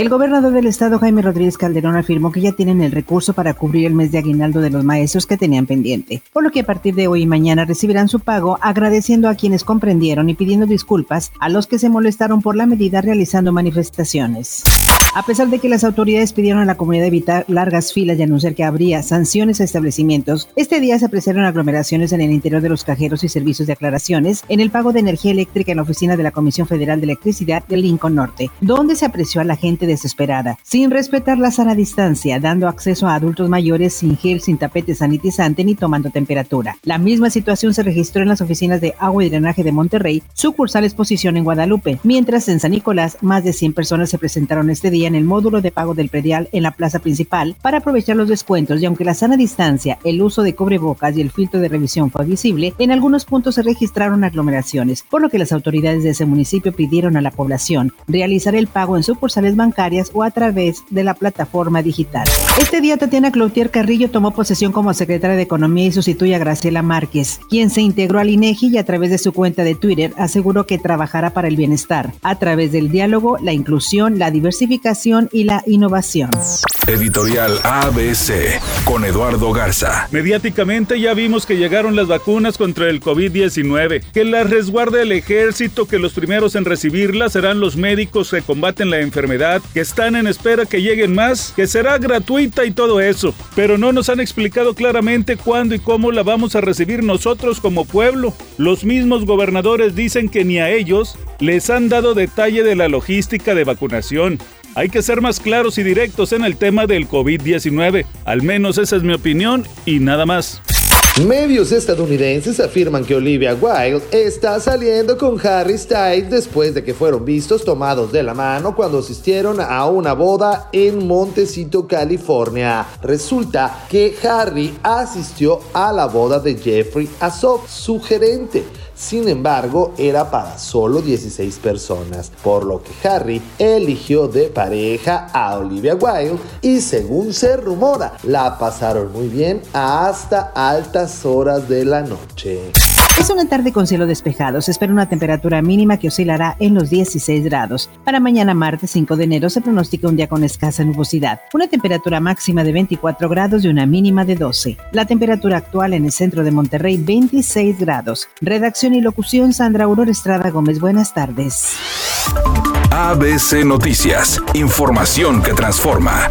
El gobernador del estado, Jaime Rodríguez Calderón, afirmó que ya tienen el recurso para cubrir el mes de aguinaldo de los maestros que tenían pendiente, por lo que a partir de hoy y mañana recibirán su pago agradeciendo a quienes comprendieron y pidiendo disculpas a los que se molestaron por la medida realizando manifestaciones. A pesar de que las autoridades pidieron a la comunidad evitar largas filas y anunciar que habría sanciones a establecimientos, este día se apreciaron aglomeraciones en el interior de los cajeros y servicios de aclaraciones en el pago de energía eléctrica en la oficina de la Comisión Federal de Electricidad de Lincoln Norte, donde se apreció a la gente desesperada, sin respetar la sana distancia, dando acceso a adultos mayores sin gel, sin tapete sanitizante ni tomando temperatura. La misma situación se registró en las oficinas de agua y drenaje de Monterrey, sucursal exposición en Guadalupe, mientras en San Nicolás más de 100 personas se presentaron este día en el módulo de pago del predial en la plaza principal para aprovechar los descuentos y aunque la sana distancia, el uso de cubrebocas y el filtro de revisión fue visible, en algunos puntos se registraron aglomeraciones, por lo que las autoridades de ese municipio pidieron a la población realizar el pago en sucursales o a través de la plataforma digital. Este día Tatiana Cloutier Carrillo tomó posesión como secretaria de Economía y sustituye a Graciela Márquez, quien se integró al INEGI y a través de su cuenta de Twitter aseguró que trabajará para el bienestar, a través del diálogo, la inclusión, la diversificación y la innovación. Editorial ABC con Eduardo Garza. Mediáticamente ya vimos que llegaron las vacunas contra el COVID-19, que las resguarda el ejército, que los primeros en recibirlas serán los médicos que combaten la enfermedad, que están en espera que lleguen más, que será gratuita y todo eso. Pero no nos han explicado claramente cuándo y cómo la vamos a recibir nosotros como pueblo. Los mismos gobernadores dicen que ni a ellos les han dado detalle de la logística de vacunación. Hay que ser más claros y directos en el tema del COVID-19. Al menos esa es mi opinión y nada más. Medios estadounidenses afirman que Olivia Wilde está saliendo con Harry Styles después de que fueron vistos tomados de la mano cuando asistieron a una boda en Montecito, California. Resulta que Harry asistió a la boda de Jeffrey Azoff, su gerente. Sin embargo, era para solo 16 personas, por lo que Harry eligió de pareja a Olivia Wilde y según se rumora, la pasaron muy bien hasta altas horas de la noche. Es una tarde con cielo despejado. Se espera una temperatura mínima que oscilará en los 16 grados. Para mañana martes 5 de enero se pronostica un día con escasa nubosidad. Una temperatura máxima de 24 grados y una mínima de 12. La temperatura actual en el centro de Monterrey 26 grados. Redacción y locución Sandra Aurora Estrada Gómez. Buenas tardes. ABC Noticias. Información que transforma.